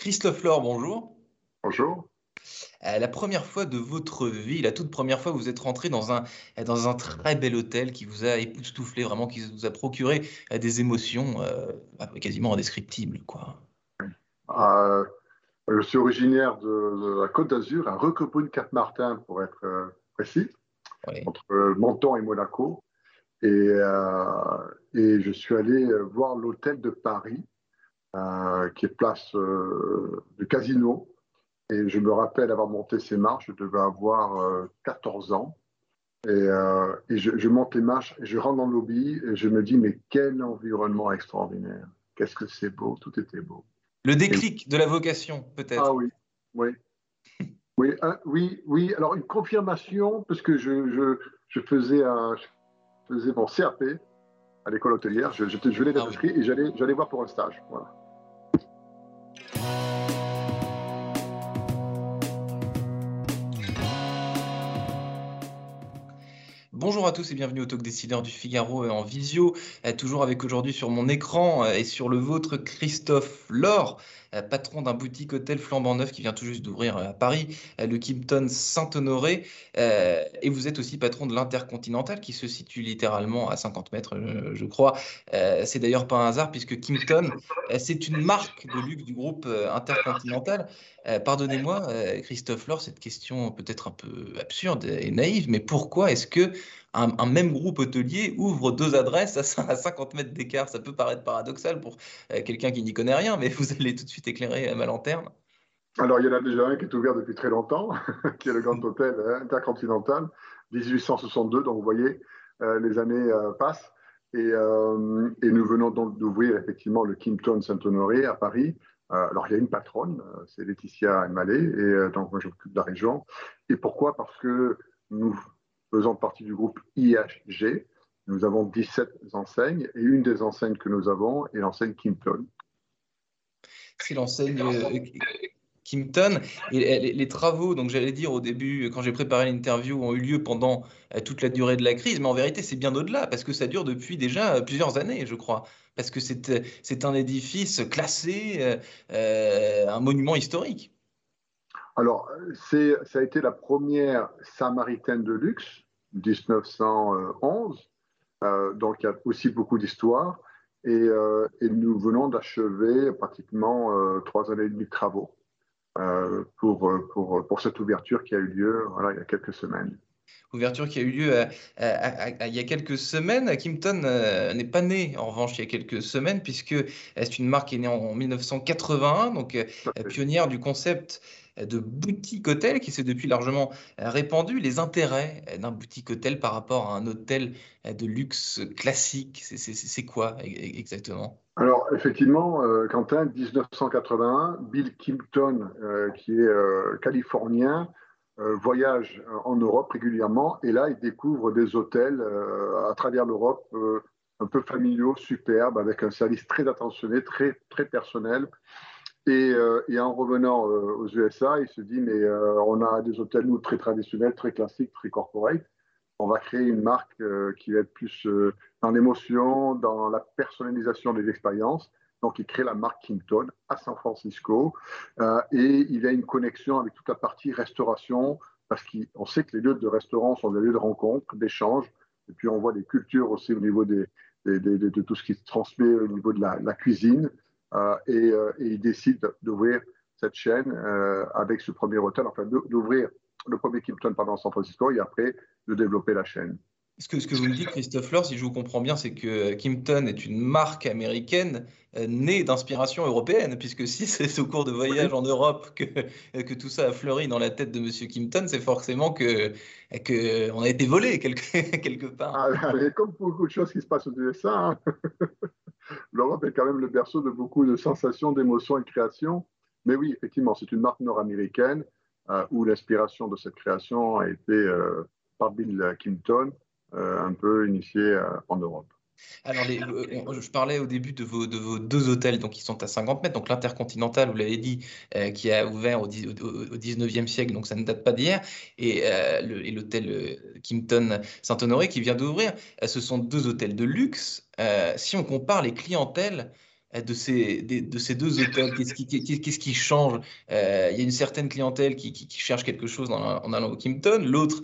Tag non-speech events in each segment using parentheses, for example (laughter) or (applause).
Christophe Laure, bonjour. Bonjour. Euh, la première fois de votre vie, la toute première fois, vous êtes rentré dans un, dans un très bel hôtel qui vous a époustouflé, vraiment, qui vous a procuré euh, des émotions euh, bah, quasiment indescriptibles. Quoi. je suis originaire de, la Côte d'Azur, à Recopogne-Cap-Martin pour être précis, entre Menton et Monaco. Et, et je suis allé voir l'hôtel de Paris, qui est place du casino et je me rappelle avoir monté ces marches, je devais avoir 14 euh, ans. Et, euh, je, monte les marches, et je rentre dans le lobby et je me dis, mais quel environnement extraordinaire. Qu'est-ce que c'est beau, tout était beau. Le déclic de la vocation, peut-être. Ah oui, oui. Oui, oui, oui. Alors, une confirmation, parce que je, je, faisais, un, je faisais mon CAP à l'école hôtelière. Je, je, venais d'être ah et j'allais voir pour un stage. Voilà. Bonjour à tous et bienvenue au Talk Décideur du Figaro en visio. Euh, toujours avec aujourd'hui sur mon écran euh, et sur le vôtre Christophe Laure, euh, patron d'un boutique hôtel flambant neuf qui vient tout juste d'ouvrir à Paris, le Kimpton Saint-Honoré. Et vous êtes aussi patron de l'Intercontinental qui se situe littéralement à 50 mètres, je crois. C'est d'ailleurs pas un hasard puisque Kimpton, c'est une marque de luxe du groupe Intercontinental. Pardonnez-moi, Christophe Laure, cette question peut-être un peu absurde et naïve, mais pourquoi est-ce que un, même groupe hôtelier ouvre deux adresses à, 50 mètres d'écart? Ça peut paraître paradoxal pour euh, quelqu'un qui n'y connaît rien, mais vous allez tout de suite éclairer ma lanterne. Alors, il y en a déjà un qui est ouvert depuis très longtemps, (laughs) qui est le Grand Hôtel Intercontinental, 1862. Donc, vous voyez, euh, les années euh, passent. Et, nous venons donc d'ouvrir effectivement le Kimpton Saint-Honoré à Paris. alors, il y a une patronne, c'est Laetitia Mallet, et donc moi, j'occupe la région. Et pourquoi? Parce que nous faisant partie du groupe IHG. Nous avons 17 enseignes et une des enseignes que nous avons est l'enseigne Kimpton. C'est l'enseigne euh, Kimpton. Et les, travaux, donc j'allais dire au début, quand j'ai préparé l'interview, ont eu lieu pendant euh, toute la durée de la crise, mais en vérité, c'est bien au-delà, parce que ça dure depuis déjà euh, plusieurs années, je crois. Parce que c'est un édifice classé, un monument historique. Alors, ça a été la première samaritaine de luxe, 1911. Euh, donc, il y a aussi beaucoup d'histoire. Et, euh, nous venons d'achever pratiquement euh, trois années et demie de travaux pour, pour, pour, cette ouverture qui a eu lieu voilà, il y a quelques semaines ouverture qui a eu lieu il y a quelques semaines. Kimpton n'est pas né, en revanche, il y a quelques semaines, puisque c'est une marque qui est née en 1981, donc pionnière du concept de boutique hôtel qui s'est depuis largement répandu. Les intérêts d'un boutique hôtel par rapport à un hôtel de luxe classique, c'est quoi e-, e-, exactement? Alors, effectivement, euh, Quentin, 1981, Bill Kimpton, euh, qui est euh, californien, voyage en Europe régulièrement et là, il découvre des hôtels à travers l'Europe un peu familiaux, superbes, avec un service très attentionné, très, très personnel. Euh, et, en revenant euh, aux USA, il se dit, mais euh, on a des hôtels, nous, très traditionnels, très classiques, très corporate. On va créer une marque qui va être plus dans l'émotion, dans la personnalisation des expériences. Donc, il crée la marque Kimpton à San Francisco. et il a une connexion avec toute la partie restauration, parce qu'on sait que les lieux de restaurant sont des lieux de rencontre, d'échange. Et puis, on voit des cultures aussi au niveau de tout ce qui se transmet au niveau de la cuisine. Euh, euh, et, il décide d'ouvrir cette chaîne euh, avec ce premier hôtel, enfin d'ouvrir le premier Kimpton pendant San Francisco et après de développer la chaîne. Ce que, vous me dites, Christophe Laure, si je vous comprends bien, c'est que Kimpton est une marque américaine née d'inspiration européenne, puisque si c'est au cours de voyages en Europe que, que tout ça a fleuri dans la tête de M. Kimpton, c'est forcément que, que on a été volé quelque, (laughs) part. Ah, comme beaucoup de choses qui se passent aux USA, hein. (laughs) l'Europe est quand même le berceau de beaucoup de sensations, d'émotions et de créations. Mais oui, effectivement, c'est une marque nord-américaine euh, où l'inspiration de cette création a été euh, par Bill Kimpton, euh, un peu initiée en Europe. Alors, je parlais au début de vos, de vos, deux hôtels, donc qui sont à 50 mètres. Donc, l'Intercontinental, vous l'avez dit, qui a ouvert au, 19e siècle, donc ça ne date pas d'hier, et, l'hôtel Kimpton Saint-Honoré qui vient d'ouvrir. ce sont deux hôtels de luxe. si on compare les clientèles de ces, de ces deux hôtels Qu'est-ce qui, change Il y a une certaine clientèle qui, cherche quelque chose en, allant au Kimpton, l'autre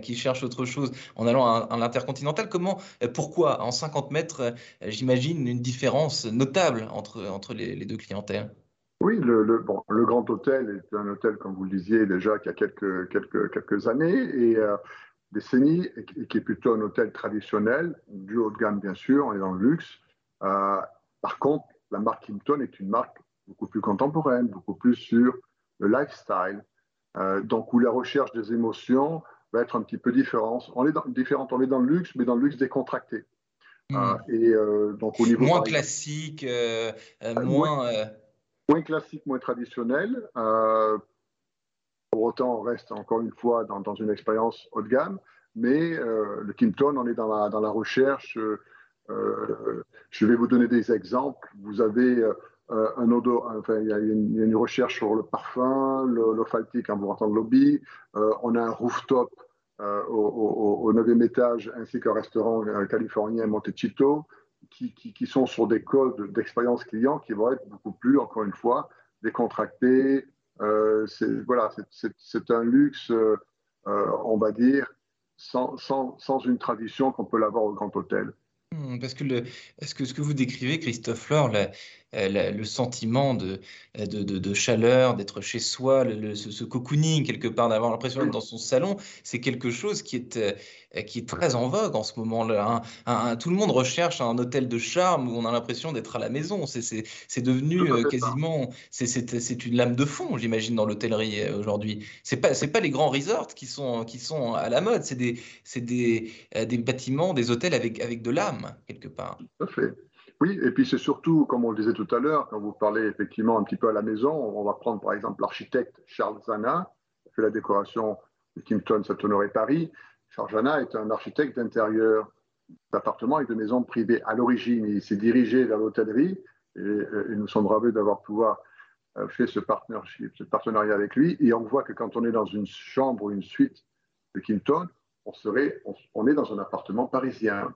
qui cherche autre chose en allant à, l'Intercontinental. Comment, pourquoi en 50 mètres, j'imagine une différence notable entre, les, deux clientèles? Oui, le, Grand Hôtel est un hôtel, comme vous le disiez déjà, qui a quelques, années et euh, décennies, et, qui est plutôt un hôtel traditionnel, du haut de gamme bien sûr, est dans le luxe. Euh, par contre, la marque Kimpton est une marque beaucoup plus contemporaine, beaucoup plus sur le lifestyle, euh, donc où la recherche des émotions va être un petit peu différente. On est dans, différente, on est dans le luxe, mais dans le luxe décontracté. Hmm. et donc au niveau moins classique, moins moins classique, moins traditionnel. Euh, pour autant, on reste encore une fois dans, dans une expérience haut de gamme, mais euh, le Kimpton, on est dans la, dans la recherche. Euh, je vais vous donner des exemples. Vous avez odor, enfin, il y, a une, recherche sur le parfum, l'olfactique en vous rentrant le lobby. on a un rooftop au, 9e étage, ainsi qu'un restaurant californien Montecito qui, sont sur des codes d'expérience client qui vont être beaucoup plus, encore une fois, décontractés. Euh, voilà, c'est un luxe, euh, on va dire, sans une tradition qu'on peut l'avoir au grand hôtel. Parce que, est-ce que ce que vous décrivez, Christophe Laure, euh, le sentiment de, de, de, chaleur, d'être chez soi, le, ce, cocooning quelque part, d'avoir l'impression d'être dans son salon, c'est quelque chose qui est, euh, qui est très en vogue en ce moment-là. Hein. tout le monde recherche un hôtel de charme où on a l'impression d'être à la maison. C'est devenu euh, quasiment, c'est une lame de fond, j'imagine, dans l'hôtellerie aujourd'hui. C'est pas, pas les grands resorts qui sont, qui sont à la mode, c'est des, des, des bâtiments, des hôtels avec, avec de l'âme quelque part. Tout à fait. Oui, et puis c'est surtout, comme on le disait tout à l'heure, quand vous parlez effectivement un petit peu à la maison, on va prendre par exemple l'architecte Charles Zana, qui fait la décoration de Kimpton, Saint-Honoré, Paris. Charles Zana est un architecte d'intérieur d'appartements et de maisons privées. À l'origine, il s'est dirigé vers l'hôtellerie et, et, nous sommes ravis d'avoir pouvoir euh, fait ce, partenariat avec lui. Et on voit que quand on est dans une chambre ou une suite de Kimpton, on est dans un appartement parisien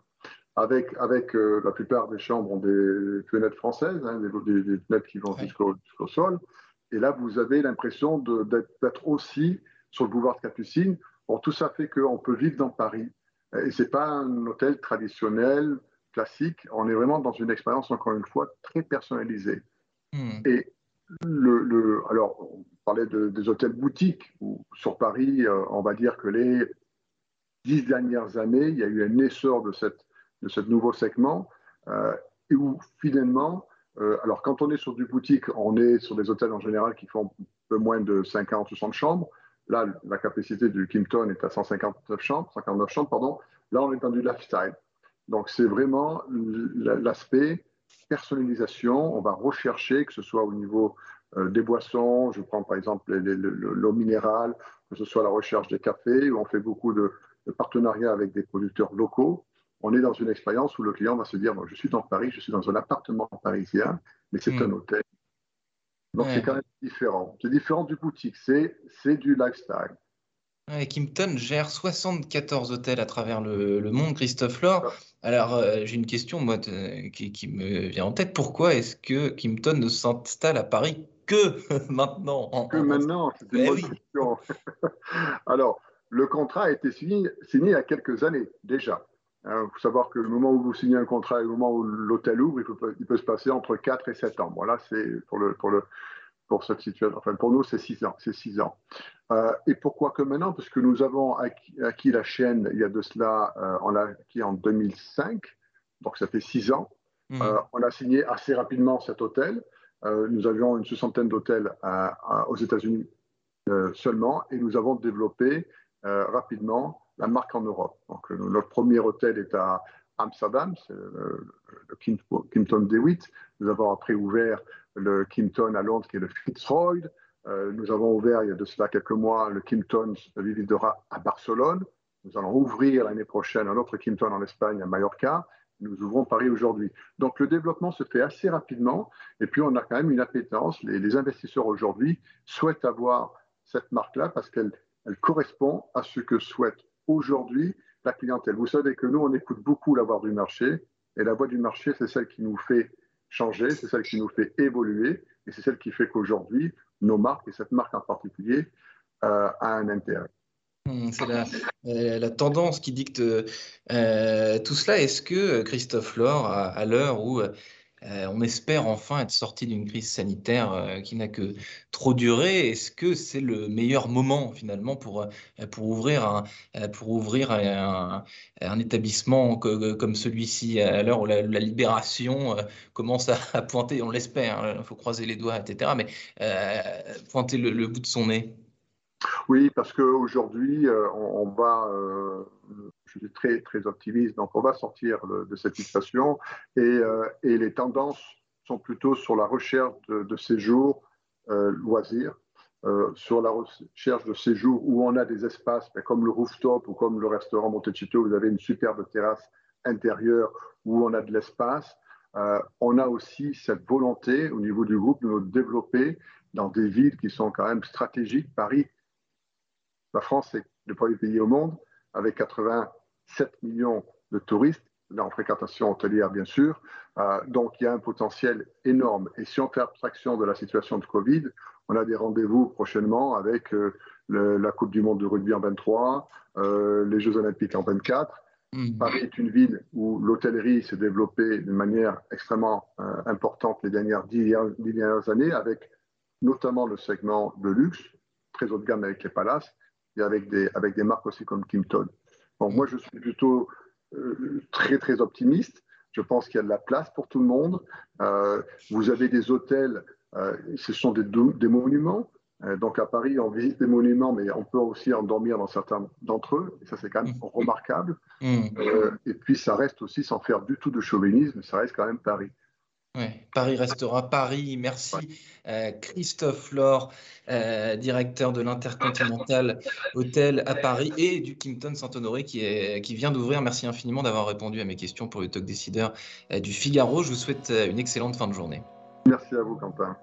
avec, avec euh, la plupart des chambres ont des fenêtres françaises, hein, des, fenêtres qui vont jusqu'au sol. Et là, vous avez l'impression d'être aussi sur le boulevard de Capucine. Bon, tout ça fait qu'on peut vivre dans Paris. Et ce n'est pas un hôtel traditionnel, classique. On est vraiment dans une expérience, encore une fois, très personnalisée. Hmm. Et le, le, alors, on parlait des hôtels boutiques. Où, sur Paris, euh, on va dire que les dix dernières années, il y a eu un essor de cette de ce nouveau segment, euh, et où finalement, euh, alors quand on est sur du boutique, on est sur des hôtels en général qui font un peu moins de 50 ou 60 chambres. Là, la capacité du Kimpton est à 159 chambres, 59 chambres, pardon. Là, on est dans du lifestyle. Donc, c'est vraiment l'aspect personnalisation. On va rechercher, que ce soit au niveau euh, des boissons, je prends par exemple l'eau minérale, que ce soit la recherche des cafés, où on fait beaucoup de partenariats avec des producteurs locaux on est dans une expérience où le client va se dire Je suis dans Paris, je suis dans un appartement parisien, mais c'est hmm. un hôtel. Donc, c'est quand même différent. C'est différent du boutique, c'est du lifestyle. Kimpton gère 74 hôtels à travers le, monde, Christophe Laure. Alors, euh, j'ai une question moi, qui, me vient en tête. Pourquoi est-ce que Kimpton ne s'installe à Paris que (laughs) maintenant Que maintenant C'est une bonne question. (laughs) Alors, le contrat a été signé, signé il y a quelques années déjà. Il hein, faut savoir que le moment où vous signez un contrat et le moment où l'hôtel ouvre, il peut, se passer entre 4 et 7 ans. Voilà, c'est pour, le, pour, le, pour cette situation. Enfin, pour nous, c'est 6 ans. C'est 6 ans. Euh, et pourquoi que maintenant? Parce que nous avons acquis, la chaîne, il y a de cela, euh, on l'a acquis en 2005, donc ça fait 6 ans. Mmh. Euh, on a signé assez rapidement cet hôtel. nous avions une soixantaine d'hôtels aux États-Unis seulement, et nous avons développé rapidement la marque en Europe. Donc, notre premier hôtel est à Amsterdam, c'est le, Kimpton DeWitt. Nous avons après ouvert le Kimpton à Londres, qui est le Fitzroy. Euh, nous avons ouvert il y a de cela quelques mois le Kimpton Vividora à Barcelone. Nous allons ouvrir l'année prochaine un autre Kimpton en Espagne, à Mallorca. Nous ouvrons Paris aujourd'hui. Donc le développement se fait assez rapidement. Et puis on a quand même une appétence. Les, les investisseurs aujourd'hui souhaitent avoir cette marque-là parce qu'elle elle correspond à ce que souhaitent aujourd'hui la clientèle. Vous savez que nous, on écoute beaucoup la voix du marché, et la voix du marché, c'est celle qui nous fait changer, c'est celle qui nous fait évoluer, et c'est celle qui fait qu'aujourd'hui, nos marques, et cette marque en particulier, euh, a un intérêt. Hmm, c'est euh, la, tendance qui dicte euh, tout cela. Est-ce que Christophe Laure, à l'heure où euh, on espère enfin être sorti d'une crise sanitaire euh, qui n'a que trop duré. Est-ce que c'est le meilleur moment finalement pour, euh, pour ouvrir, un, pour ouvrir un, établissement comme celui-ci à l'heure où la, libération commence (laughs) à, pointer, on l'espère, il hein, faut croiser les doigts, etc., mais pointer le, bout de son nez? Oui, parce qu'aujourd'hui, on, on, va je suis très, très optimiste. Donc, on va sortir de, cette situation et, euh, et, les tendances sont plutôt sur la recherche de, séjours euh, loisirs, euh, sur la recherche de séjours où on a des espaces, ben, comme le rooftop ou comme le restaurant Montecito, vous avez une superbe terrasse intérieure où on a de l'espace. on a aussi cette volonté au niveau du groupe de nous développer dans des villes qui sont quand même stratégiques. Paris, la France, c'est le premier pays au monde avec 80 7 millions de touristes, en fréquentation hôtelière bien sûr. Euh, donc il y a un potentiel énorme. Et si on fait abstraction de la situation de Covid, on a des rendez-vous prochainement avec euh, la Coupe du Monde de rugby en 23, euh, les Jeux Olympiques en 24. Mmh. Paris est une ville où l'hôtellerie s'est développée d'une manière extrêmement importante les dernières dix, dernières années, avec notamment le segment de luxe, très haut de gamme avec les palaces, et avec des, avec des marques aussi comme Kimpton. Moi, je suis plutôt euh, très, très optimiste. Je pense qu'il y a de la place pour tout le monde. Euh, vous avez des hôtels, euh, ce sont des, des monuments. donc à Paris, on visite des monuments, mais on peut aussi en dormir dans certains d'entre eux. Et ça, c'est quand même mmh. remarquable. Mmh. et puis, ça reste aussi, sans faire du tout de chauvinisme, ça reste quand même Paris. Paris restera Paris. Merci euh, Christophe Laure, euh, directeur de l'Intercontinental Hôtel à Paris et du Kimpton Saint-Honoré qui, qui vient d'ouvrir. Merci infiniment d'avoir répondu à mes questions pour le talk décideur euh, du Figaro. Je vous souhaite une excellente fin de journée. Merci à vous, Quentin.